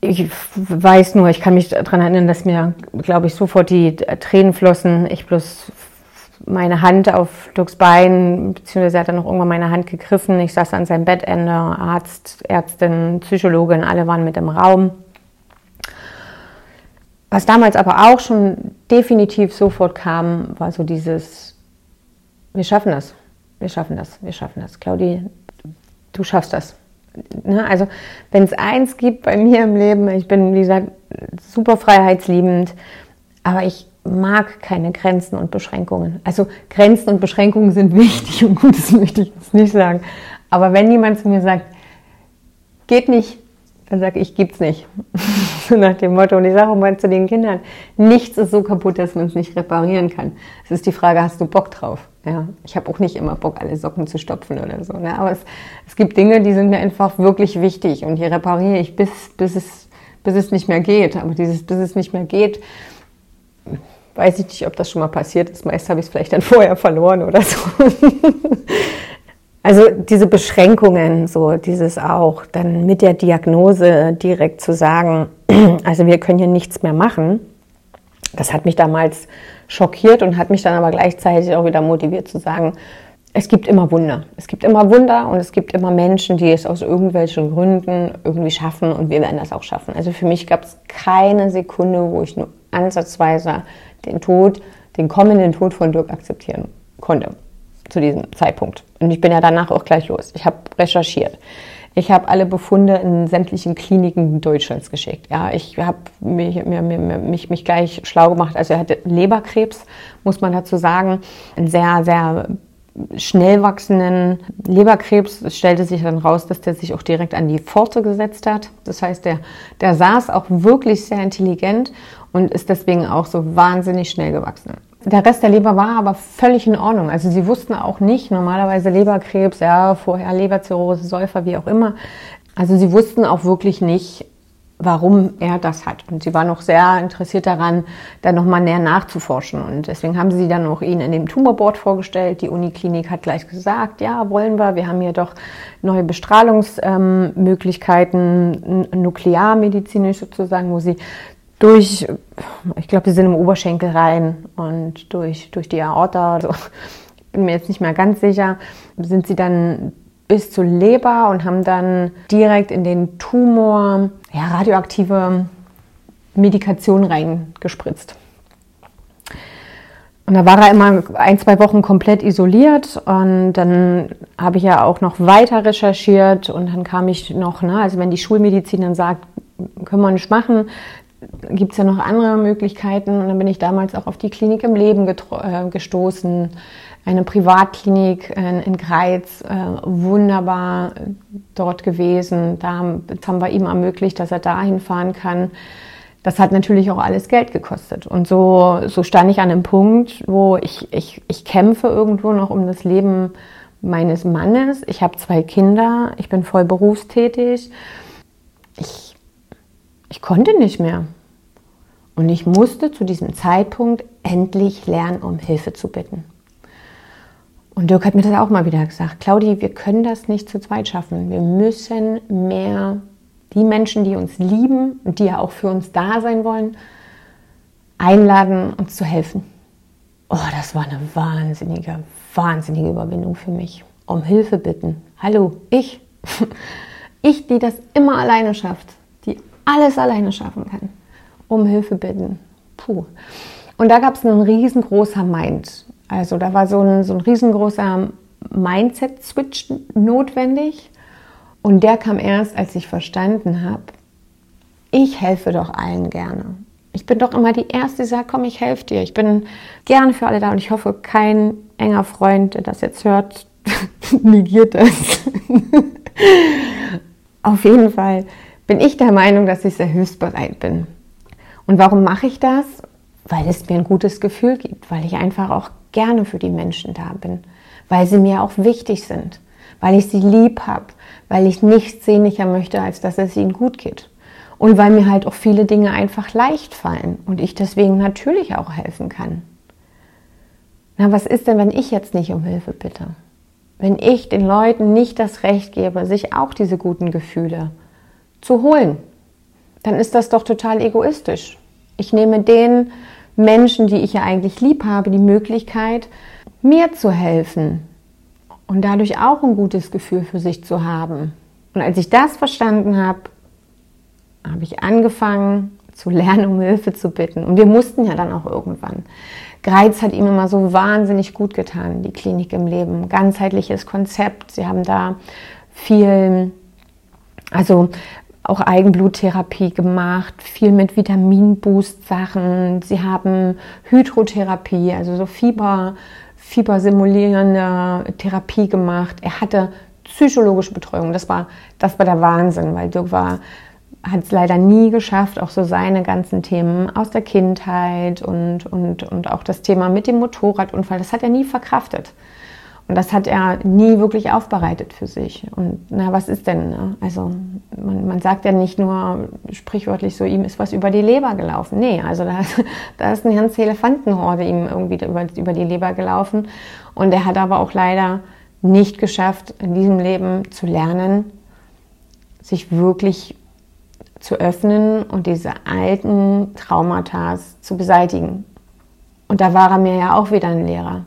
Speaker 1: Ich weiß nur, ich kann mich daran erinnern, dass mir, glaube ich, sofort die Tränen flossen. Ich bloß meine Hand auf Dirks Bein, beziehungsweise hat er noch irgendwann meine Hand gegriffen. Ich saß an seinem Bettende, Arzt, Ärztin, Psychologin, alle waren mit im Raum. Was damals aber auch schon definitiv sofort kam, war so dieses, wir schaffen das, wir schaffen das, wir schaffen das. Claudi, du schaffst das. Ne? Also wenn es eins gibt bei mir im Leben, ich bin, wie gesagt, super freiheitsliebend, aber ich mag keine Grenzen und Beschränkungen. Also Grenzen und Beschränkungen sind wichtig und gut, das möchte ich jetzt nicht sagen. Aber wenn jemand zu mir sagt, geht nicht, dann sage ich, gibt's nicht. So nach dem Motto. Und ich sage auch mal zu den Kindern, nichts ist so kaputt, dass man es nicht reparieren kann. Es ist die Frage, hast du Bock drauf? Ja, ich habe auch nicht immer Bock, alle Socken zu stopfen oder so. Ne? Aber es, es gibt Dinge, die sind mir einfach wirklich wichtig und die repariere ich, bis, bis, es, bis es nicht mehr geht. Aber dieses, bis es nicht mehr geht, weiß ich nicht, ob das schon mal passiert ist. Meist habe ich es vielleicht dann vorher verloren oder so. Also diese Beschränkungen, so dieses auch, dann mit der Diagnose direkt zu sagen, also wir können hier nichts mehr machen, das hat mich damals schockiert und hat mich dann aber gleichzeitig auch wieder motiviert zu sagen, es gibt immer Wunder. Es gibt immer Wunder und es gibt immer Menschen, die es aus irgendwelchen Gründen irgendwie schaffen und wir werden das auch schaffen. Also für mich gab es keine Sekunde, wo ich nur ansatzweise den Tod, den kommenden Tod von Dirk akzeptieren konnte zu diesem Zeitpunkt. Und ich bin ja danach auch gleich los. Ich habe recherchiert. Ich habe alle Befunde in sämtlichen Kliniken Deutschlands geschickt. Ja, ich habe mich, mich, mich gleich schlau gemacht. Also er hatte Leberkrebs, muss man dazu sagen. Einen sehr, sehr schnell wachsenden Leberkrebs. Es stellte sich dann raus, dass der sich auch direkt an die Pforte gesetzt hat. Das heißt, der, der saß auch wirklich sehr intelligent und ist deswegen auch so wahnsinnig schnell gewachsen. Der Rest der Leber war aber völlig in Ordnung. Also sie wussten auch nicht, normalerweise Leberkrebs, ja, vorher Leberzirrhose, Säufer, wie auch immer. Also sie wussten auch wirklich nicht, warum er das hat. Und sie war noch sehr interessiert daran, da nochmal näher nachzuforschen. Und deswegen haben sie dann auch ihn in dem Tumorboard vorgestellt. Die Uniklinik hat gleich gesagt, ja, wollen wir. Wir haben hier doch neue Bestrahlungsmöglichkeiten, ähm, nuklearmedizinisch sozusagen, wo sie durch, ich glaube, sie sind im Oberschenkel rein und durch, durch die Aorta, also, ich bin mir jetzt nicht mehr ganz sicher, sind sie dann bis zur Leber und haben dann direkt in den Tumor ja, radioaktive Medikation reingespritzt. Und da war er immer ein, zwei Wochen komplett isoliert und dann habe ich ja auch noch weiter recherchiert und dann kam ich noch, ne, also wenn die Schulmedizin dann sagt, können wir nicht machen, gibt es ja noch andere Möglichkeiten. Und dann bin ich damals auch auf die Klinik im Leben äh, gestoßen, eine Privatklinik äh, in Greiz, äh, wunderbar dort gewesen. Da jetzt haben wir ihm ermöglicht, dass er dahin fahren kann. Das hat natürlich auch alles Geld gekostet. Und so, so stand ich an einem Punkt, wo ich, ich, ich kämpfe irgendwo noch um das Leben meines Mannes. Ich habe zwei Kinder, ich bin voll berufstätig. Ich, ich konnte nicht mehr. Und ich musste zu diesem Zeitpunkt endlich lernen, um Hilfe zu bitten. Und Dirk hat mir das auch mal wieder gesagt. Claudi, wir können das nicht zu zweit schaffen. Wir müssen mehr die Menschen, die uns lieben und die ja auch für uns da sein wollen, einladen, uns zu helfen. Oh, das war eine wahnsinnige, wahnsinnige Überwindung für mich. Um Hilfe bitten. Hallo, ich. Ich, die das immer alleine schafft, alles alleine schaffen kann um Hilfe bitten. Puh. Und da gab es einen riesengroßer Mind. Also da war so ein, so ein riesengroßer Mindset-Switch notwendig. Und der kam erst, als ich verstanden habe, ich helfe doch allen gerne. Ich bin doch immer die Erste, die sagt, komm, ich helfe dir. Ich bin gerne für alle da und ich hoffe, kein enger Freund, der das jetzt hört, negiert das. Auf jeden Fall bin ich der Meinung, dass ich sehr hilfsbereit bin. Und warum mache ich das? Weil es mir ein gutes Gefühl gibt, weil ich einfach auch gerne für die Menschen da bin, weil sie mir auch wichtig sind, weil ich sie lieb habe, weil ich nichts sehnlicher möchte, als dass es ihnen gut geht. Und weil mir halt auch viele Dinge einfach leicht fallen und ich deswegen natürlich auch helfen kann. Na, was ist denn, wenn ich jetzt nicht um Hilfe bitte? Wenn ich den Leuten nicht das Recht gebe, sich auch diese guten Gefühle zu holen, dann ist das doch total egoistisch. Ich nehme den Menschen, die ich ja eigentlich lieb habe, die Möglichkeit, mir zu helfen und dadurch auch ein gutes Gefühl für sich zu haben. Und als ich das verstanden habe, habe ich angefangen zu lernen, um Hilfe zu bitten. Und wir mussten ja dann auch irgendwann. Greiz hat ihm immer so wahnsinnig gut getan, die Klinik im Leben. Ganzheitliches Konzept. Sie haben da viel, also auch Eigenbluttherapie gemacht, viel mit Vitaminboost-Sachen. Sie haben Hydrotherapie, also so Fieber, fiebersimulierende Therapie gemacht. Er hatte psychologische Betreuung. Das war, das war der Wahnsinn, weil Dirk war hat es leider nie geschafft, auch so seine ganzen Themen aus der Kindheit und, und, und auch das Thema mit dem Motorradunfall, das hat er nie verkraftet. Und das hat er nie wirklich aufbereitet für sich. Und na, was ist denn? Ne? Also man, man, sagt ja nicht nur sprichwörtlich so, ihm ist was über die Leber gelaufen. Nee, also da, da ist eine ganze Elefantenhorde ihm irgendwie über, über die Leber gelaufen. Und er hat aber auch leider nicht geschafft, in diesem Leben zu lernen, sich wirklich zu öffnen und diese alten Traumata zu beseitigen. Und da war er mir ja auch wieder ein Lehrer,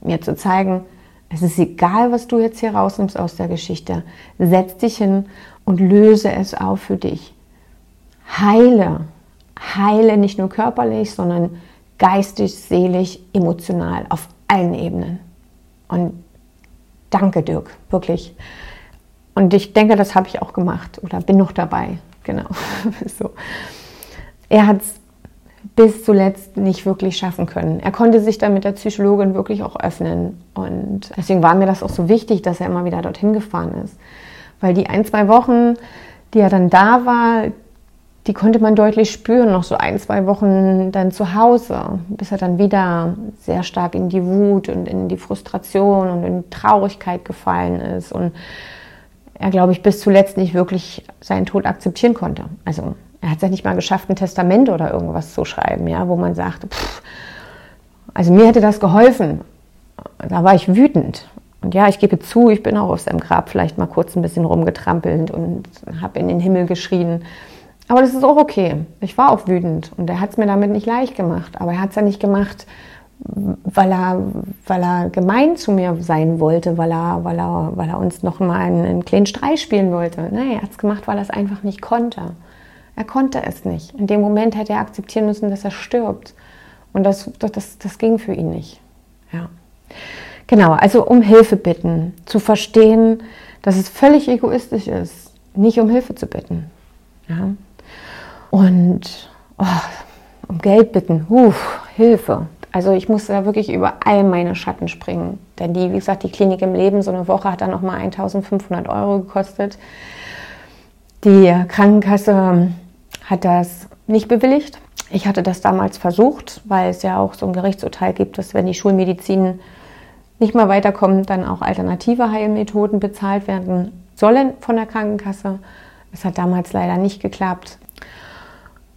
Speaker 1: mir zu zeigen, es ist egal, was du jetzt hier rausnimmst aus der Geschichte. Setz dich hin und löse es auf für dich. Heile. Heile nicht nur körperlich, sondern geistig, seelisch, emotional, auf allen Ebenen. Und danke, Dirk, wirklich. Und ich denke, das habe ich auch gemacht oder bin noch dabei. Genau. so. Er hat es bis zuletzt nicht wirklich schaffen können. Er konnte sich dann mit der Psychologin wirklich auch öffnen. Und deswegen war mir das auch so wichtig, dass er immer wieder dorthin gefahren ist. Weil die ein, zwei Wochen, die er dann da war, die konnte man deutlich spüren, noch so ein, zwei Wochen dann zu Hause, bis er dann wieder sehr stark in die Wut und in die Frustration und in die Traurigkeit gefallen ist. Und er, glaube ich, bis zuletzt nicht wirklich seinen Tod akzeptieren konnte. Also er hat es ja nicht mal geschafft, ein Testament oder irgendwas zu schreiben, ja, wo man sagt, pff, also mir hätte das geholfen. Da war ich wütend. Und ja, ich gebe zu, ich bin auch auf seinem Grab vielleicht mal kurz ein bisschen rumgetrampelt und habe in den Himmel geschrien. Aber das ist auch okay. Ich war auch wütend und er hat es mir damit nicht leicht gemacht. Aber er hat es ja nicht gemacht, weil er, weil er gemein zu mir sein wollte, weil er, weil er, weil er uns noch mal einen, einen kleinen Streich spielen wollte. Nein, er hat es gemacht, weil er es einfach nicht konnte. Er konnte es nicht. In dem Moment hätte er akzeptieren müssen, dass er stirbt. Und das, das, das ging für ihn nicht. Ja. Genau, also um Hilfe bitten, zu verstehen, dass es völlig egoistisch ist, nicht um Hilfe zu bitten. Ja. Und oh, um Geld bitten, Uff, Hilfe. Also ich musste da wirklich über all meine Schatten springen. Denn die, wie gesagt, die Klinik im Leben, so eine Woche hat dann nochmal 1500 Euro gekostet. Die Krankenkasse hat das nicht bewilligt. Ich hatte das damals versucht, weil es ja auch so ein Gerichtsurteil gibt, dass wenn die Schulmedizin nicht mehr weiterkommt, dann auch alternative Heilmethoden bezahlt werden sollen von der Krankenkasse. Es hat damals leider nicht geklappt.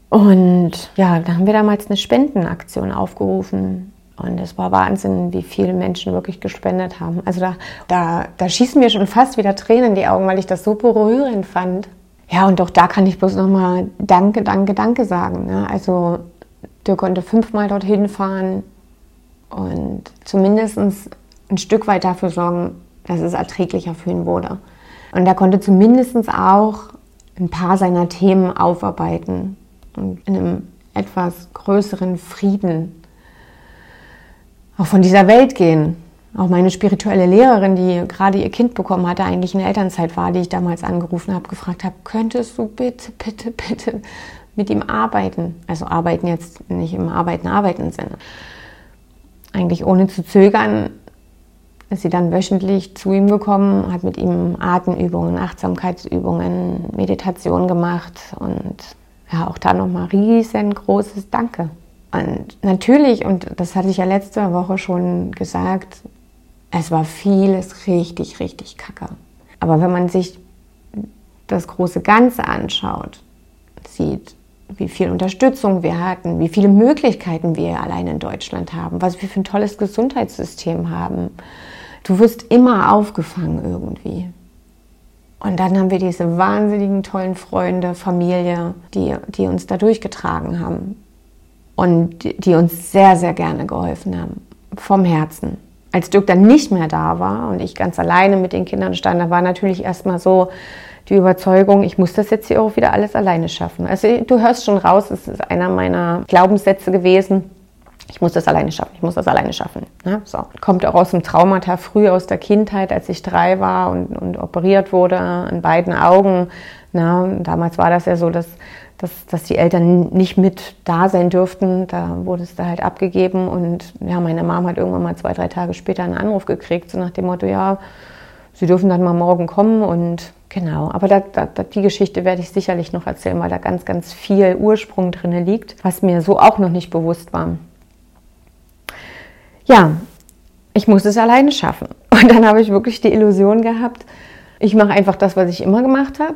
Speaker 1: Und ja, da haben wir damals eine Spendenaktion aufgerufen. Und es war Wahnsinn, wie viele Menschen wirklich gespendet haben. Also da, da, da schießen mir schon fast wieder Tränen in die Augen, weil ich das so berührend fand. Ja, und auch da kann ich bloß nochmal Danke, Danke, Danke sagen. Ne? Also der konnte fünfmal dorthin fahren und zumindest ein Stück weit dafür sorgen, dass es erträglicher für ihn wurde. Und er konnte zumindest auch ein paar seiner Themen aufarbeiten und in einem etwas größeren Frieden auch von dieser Welt gehen. Auch meine spirituelle Lehrerin, die gerade ihr Kind bekommen hatte, eigentlich in Elternzeit war, die ich damals angerufen habe, gefragt habe, könntest du bitte, bitte, bitte mit ihm arbeiten? Also arbeiten jetzt nicht im Arbeiten, Arbeiten Sinne. Eigentlich ohne zu zögern ist sie dann wöchentlich zu ihm gekommen, hat mit ihm Atemübungen, Achtsamkeitsübungen, Meditation gemacht und ja, auch da nochmal riesengroßes Danke. Und natürlich, und das hatte ich ja letzte Woche schon gesagt, es war vieles richtig, richtig kacke. Aber wenn man sich das große Ganze anschaut, sieht, wie viel Unterstützung wir hatten, wie viele Möglichkeiten wir allein in Deutschland haben, was wir für ein tolles Gesundheitssystem haben. Du wirst immer aufgefangen irgendwie. Und dann haben wir diese wahnsinnigen tollen Freunde, Familie, die, die uns da durchgetragen haben und die, die uns sehr, sehr gerne geholfen haben. Vom Herzen als Dirk dann nicht mehr da war und ich ganz alleine mit den Kindern stand, da war natürlich erstmal so die Überzeugung, ich muss das jetzt hier auch wieder alles alleine schaffen. Also du hörst schon raus, es ist einer meiner Glaubenssätze gewesen. Ich muss das alleine schaffen, ich muss das alleine schaffen. Ne? So. Kommt auch aus dem Traumata früh aus der Kindheit, als ich drei war und, und operiert wurde an beiden Augen. Ne? Damals war das ja so, dass dass, dass die Eltern nicht mit da sein dürften. Da wurde es da halt abgegeben und ja, meine Mom hat irgendwann mal zwei, drei Tage später einen Anruf gekriegt, so nach dem Motto, ja, Sie dürfen dann mal morgen kommen und genau. Aber da, da, die Geschichte werde ich sicherlich noch erzählen, weil da ganz, ganz viel Ursprung drin liegt, was mir so auch noch nicht bewusst war. Ja, ich muss es alleine schaffen. Und dann habe ich wirklich die Illusion gehabt, ich mache einfach das, was ich immer gemacht habe,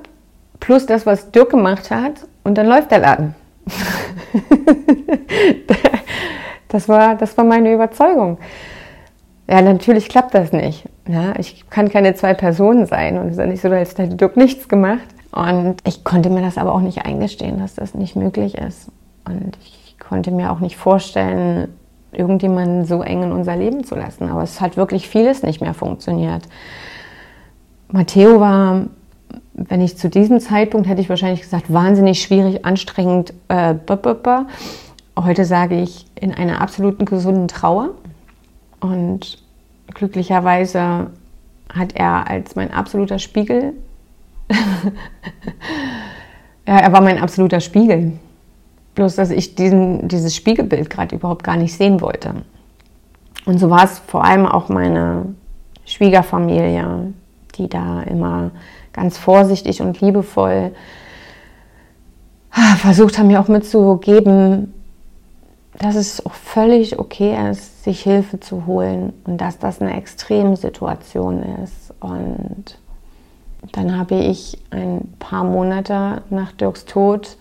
Speaker 1: plus das, was Dirk gemacht hat, und dann läuft der Laden. das, war, das war meine Überzeugung. Ja, natürlich klappt das nicht. Ja, ich kann keine zwei Personen sein und es ist ja nicht so, als hätte Dirk nichts gemacht. Und ich konnte mir das aber auch nicht eingestehen, dass das nicht möglich ist. Und ich konnte mir auch nicht vorstellen, irgendjemanden so eng in unser Leben zu lassen. Aber es hat wirklich vieles nicht mehr funktioniert. Matteo war, wenn ich zu diesem Zeitpunkt hätte ich wahrscheinlich gesagt, wahnsinnig schwierig, anstrengend. Äh, Heute sage ich in einer absoluten gesunden Trauer. Und glücklicherweise hat er als mein absoluter Spiegel, ja, er war mein absoluter Spiegel. Bloß, dass ich diesen, dieses Spiegelbild gerade überhaupt gar nicht sehen wollte. Und so war es vor allem auch meine Schwiegerfamilie, die da immer ganz vorsichtig und liebevoll ah, versucht haben, mir auch mitzugeben, dass es auch völlig okay ist, sich Hilfe zu holen und dass das eine Extremsituation ist. Und dann habe ich ein paar Monate nach Dirks Tod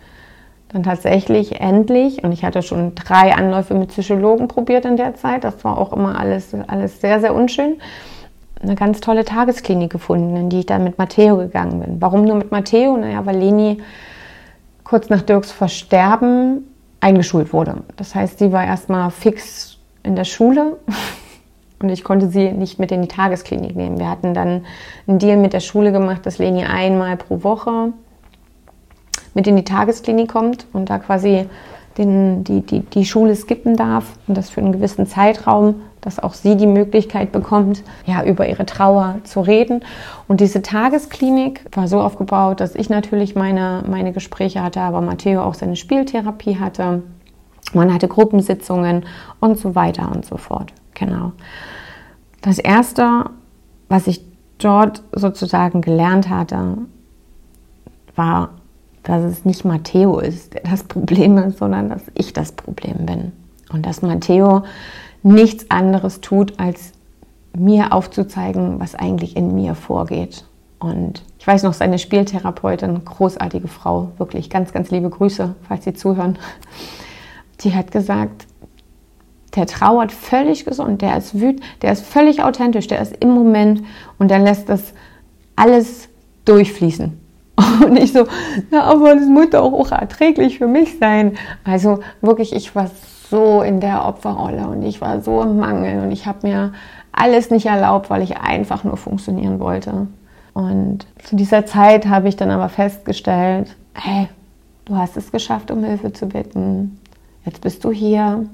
Speaker 1: dann tatsächlich endlich, und ich hatte schon drei Anläufe mit Psychologen probiert in der Zeit, das war auch immer alles, alles sehr, sehr unschön, eine ganz tolle Tagesklinik gefunden, in die ich dann mit Matteo gegangen bin. Warum nur mit Matteo? Naja, weil Leni kurz nach Dirks Versterben eingeschult wurde. Das heißt, sie war erstmal fix in der Schule und ich konnte sie nicht mit in die Tagesklinik nehmen. Wir hatten dann einen Deal mit der Schule gemacht, dass Leni einmal pro Woche mit in die Tagesklinik kommt und da quasi den, die, die, die Schule skippen darf und das für einen gewissen Zeitraum, dass auch sie die Möglichkeit bekommt, ja, über ihre Trauer zu reden. Und diese Tagesklinik war so aufgebaut, dass ich natürlich meine, meine Gespräche hatte, aber Matteo auch seine Spieltherapie hatte. Man hatte Gruppensitzungen und so weiter und so fort. Genau. Das erste, was ich dort sozusagen gelernt hatte, war dass es nicht Matteo ist, der das Problem ist, sondern dass ich das Problem bin. Und dass Matteo nichts anderes tut, als mir aufzuzeigen, was eigentlich in mir vorgeht. Und ich weiß noch, seine Spieltherapeutin, großartige Frau, wirklich ganz, ganz liebe Grüße, falls Sie zuhören, die hat gesagt, der trauert völlig gesund, der ist wütend, der ist völlig authentisch, der ist im Moment und der lässt das alles durchfließen. Und ich so, na, aber das muss doch auch erträglich für mich sein. Also wirklich, ich war so in der Opferrolle und ich war so im Mangel und ich habe mir alles nicht erlaubt, weil ich einfach nur funktionieren wollte. Und zu dieser Zeit habe ich dann aber festgestellt, hey, du hast es geschafft, um Hilfe zu bitten. Jetzt bist du hier.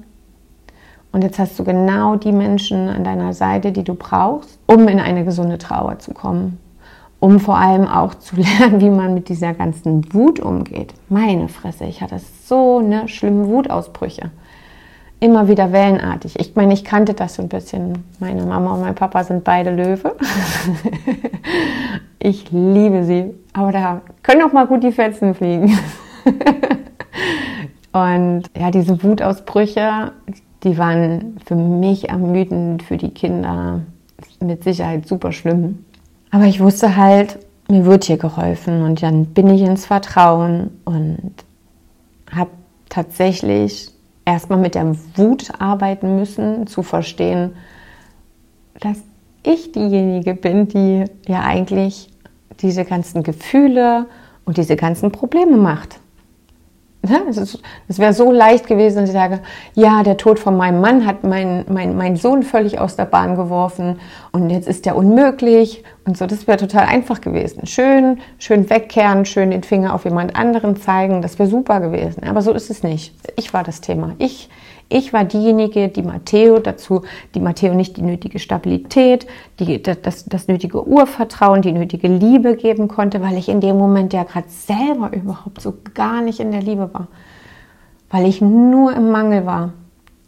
Speaker 1: Und jetzt hast du genau die Menschen an deiner Seite, die du brauchst, um in eine gesunde Trauer zu kommen um vor allem auch zu lernen, wie man mit dieser ganzen Wut umgeht. Meine Fresse, ich hatte so eine schlimme Wutausbrüche. Immer wieder wellenartig. Ich meine, ich kannte das so ein bisschen. Meine Mama und mein Papa sind beide Löwe. ich liebe sie. Aber da können auch mal gut die Fetzen fliegen. und ja, diese Wutausbrüche, die waren für mich ermüdend, für die Kinder mit Sicherheit super schlimm. Aber ich wusste halt, mir wird hier geholfen und dann bin ich ins Vertrauen und habe tatsächlich erstmal mit der Wut arbeiten müssen, zu verstehen, dass ich diejenige bin, die ja eigentlich diese ganzen Gefühle und diese ganzen Probleme macht. Es wäre so leicht gewesen, dass ich sage, ja, der Tod von meinem Mann hat meinen mein, mein Sohn völlig aus der Bahn geworfen und jetzt ist der unmöglich und so. Das wäre total einfach gewesen. Schön, schön wegkehren, schön den Finger auf jemand anderen zeigen, das wäre super gewesen. Aber so ist es nicht. Ich war das Thema. Ich ich war diejenige, die Matteo dazu, die Matteo nicht die nötige Stabilität, die, das, das nötige Urvertrauen, die nötige Liebe geben konnte, weil ich in dem Moment ja gerade selber überhaupt so gar nicht in der Liebe war. Weil ich nur im Mangel war.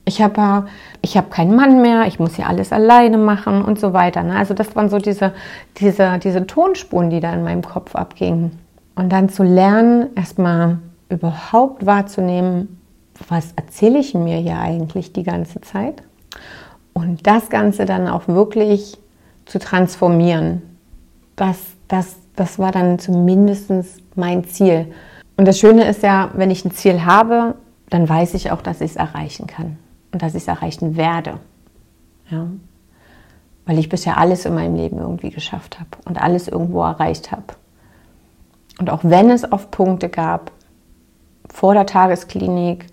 Speaker 1: Ich habe ich hab keinen Mann mehr, ich muss hier alles alleine machen und so weiter. Ne? Also das waren so diese, diese, diese Tonspuren, die da in meinem Kopf abgingen. Und dann zu lernen, erstmal überhaupt wahrzunehmen, was erzähle ich mir hier eigentlich die ganze Zeit? Und das Ganze dann auch wirklich zu transformieren. Das, das, das war dann zumindest mein Ziel. Und das Schöne ist ja, wenn ich ein Ziel habe, dann weiß ich auch, dass ich es erreichen kann und dass ich es erreichen werde. Ja? Weil ich bisher alles in meinem Leben irgendwie geschafft habe und alles irgendwo erreicht habe. Und auch wenn es oft Punkte gab, vor der Tagesklinik,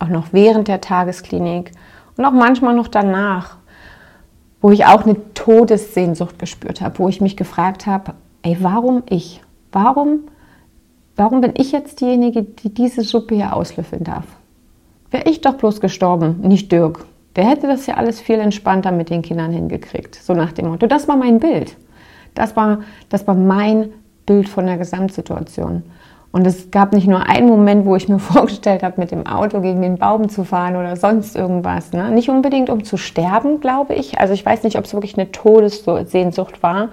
Speaker 1: auch noch während der Tagesklinik und auch manchmal noch danach, wo ich auch eine Todessehnsucht gespürt habe, wo ich mich gefragt habe, ey, warum ich? Warum, warum bin ich jetzt diejenige, die diese Suppe hier auslöffeln darf? Wäre ich doch bloß gestorben, nicht Dirk. Der hätte das ja alles viel entspannter mit den Kindern hingekriegt. So nach dem Motto, das war mein Bild. Das war, das war mein Bild von der Gesamtsituation. Und es gab nicht nur einen Moment, wo ich mir vorgestellt habe, mit dem Auto gegen den Baum zu fahren oder sonst irgendwas. Ne? Nicht unbedingt, um zu sterben, glaube ich. Also ich weiß nicht, ob es wirklich eine Todessehnsucht war.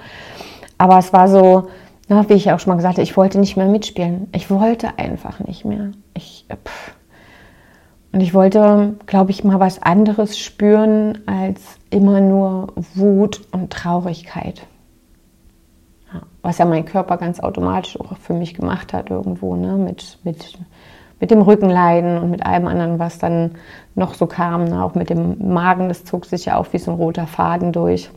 Speaker 1: Aber es war so, na, wie ich auch schon mal gesagt habe, ich wollte nicht mehr mitspielen. Ich wollte einfach nicht mehr. Ich, pff. Und ich wollte, glaube ich, mal was anderes spüren als immer nur Wut und Traurigkeit was ja mein Körper ganz automatisch auch für mich gemacht hat irgendwo, ne? mit, mit, mit dem Rückenleiden und mit allem anderen, was dann noch so kam, ne? auch mit dem Magen, das zog sich ja auch wie so ein roter Faden durch.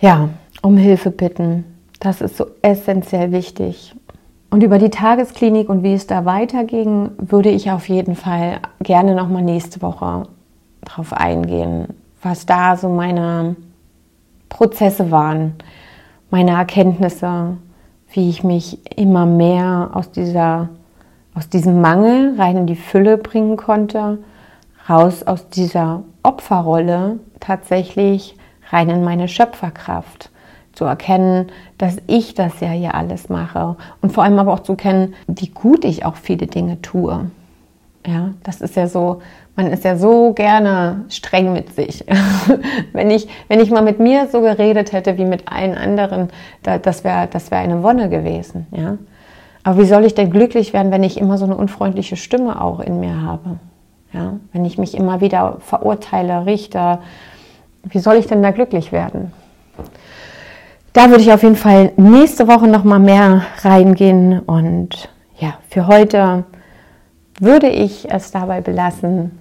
Speaker 1: Ja, um Hilfe bitten, das ist so essentiell wichtig. Und über die Tagesklinik und wie es da weiterging, würde ich auf jeden Fall gerne nochmal nächste Woche drauf eingehen, was da so meine Prozesse waren, meine Erkenntnisse, wie ich mich immer mehr aus, dieser, aus diesem Mangel rein in die Fülle bringen konnte, raus aus dieser Opferrolle tatsächlich rein in meine Schöpferkraft. Zu erkennen, dass ich das ja hier alles mache und vor allem aber auch zu kennen, wie gut ich auch viele Dinge tue. Ja, das ist ja so, man ist ja so gerne streng mit sich. wenn, ich, wenn ich mal mit mir so geredet hätte wie mit allen anderen, da, das wäre das wär eine Wonne gewesen. Ja? Aber wie soll ich denn glücklich werden, wenn ich immer so eine unfreundliche Stimme auch in mir habe? Ja? Wenn ich mich immer wieder verurteile, richte, wie soll ich denn da glücklich werden? Da würde ich auf jeden Fall nächste Woche noch mal mehr reingehen und ja, für heute würde ich es dabei belassen,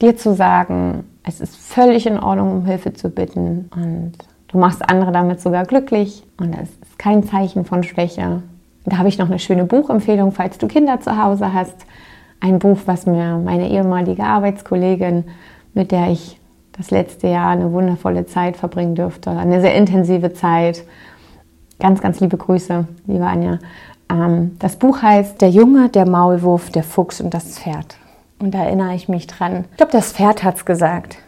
Speaker 1: dir zu sagen, es ist völlig in Ordnung, um Hilfe zu bitten und du machst andere damit sogar glücklich und es ist kein Zeichen von Schwäche. Da habe ich noch eine schöne Buchempfehlung, falls du Kinder zu Hause hast. Ein Buch, was mir meine ehemalige Arbeitskollegin, mit der ich das letzte Jahr eine wundervolle Zeit verbringen dürfte, eine sehr intensive Zeit. Ganz, ganz liebe Grüße, liebe Anja. Ähm, das Buch heißt Der Junge, der Maulwurf, der Fuchs und das Pferd. Und da erinnere ich mich dran. Ich glaube, das Pferd hat es gesagt,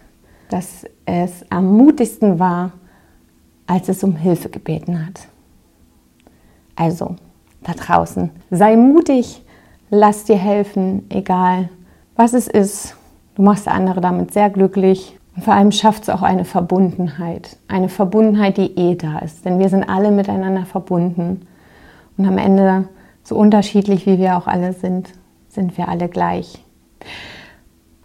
Speaker 1: dass es am mutigsten war, als es um Hilfe gebeten hat. Also, da draußen, sei mutig, lass dir helfen, egal was es ist. Du machst andere damit sehr glücklich. Und vor allem schafft es auch eine Verbundenheit. Eine Verbundenheit, die eh da ist. Denn wir sind alle miteinander verbunden. Und am Ende, so unterschiedlich wie wir auch alle sind, sind wir alle gleich.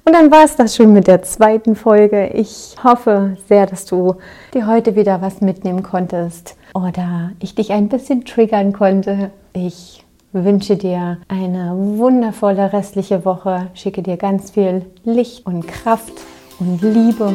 Speaker 1: Und dann war es das schon mit der zweiten Folge. Ich hoffe sehr, dass du dir heute wieder was mitnehmen konntest oder ich dich ein bisschen triggern konnte. Ich wünsche dir eine wundervolle restliche Woche, schicke dir ganz viel Licht und Kraft und Liebe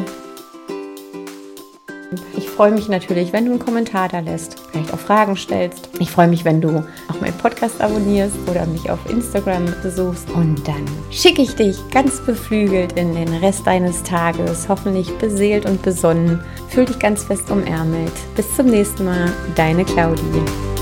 Speaker 1: ich freue mich natürlich, wenn du einen Kommentar da lässt, vielleicht auch Fragen stellst. Ich freue mich, wenn du auch meinen Podcast abonnierst oder mich auf Instagram besuchst. Und dann schicke ich dich ganz beflügelt in den Rest deines Tages, hoffentlich beseelt und besonnen. Fühl dich ganz fest umärmelt. Bis zum nächsten Mal, deine Claudie.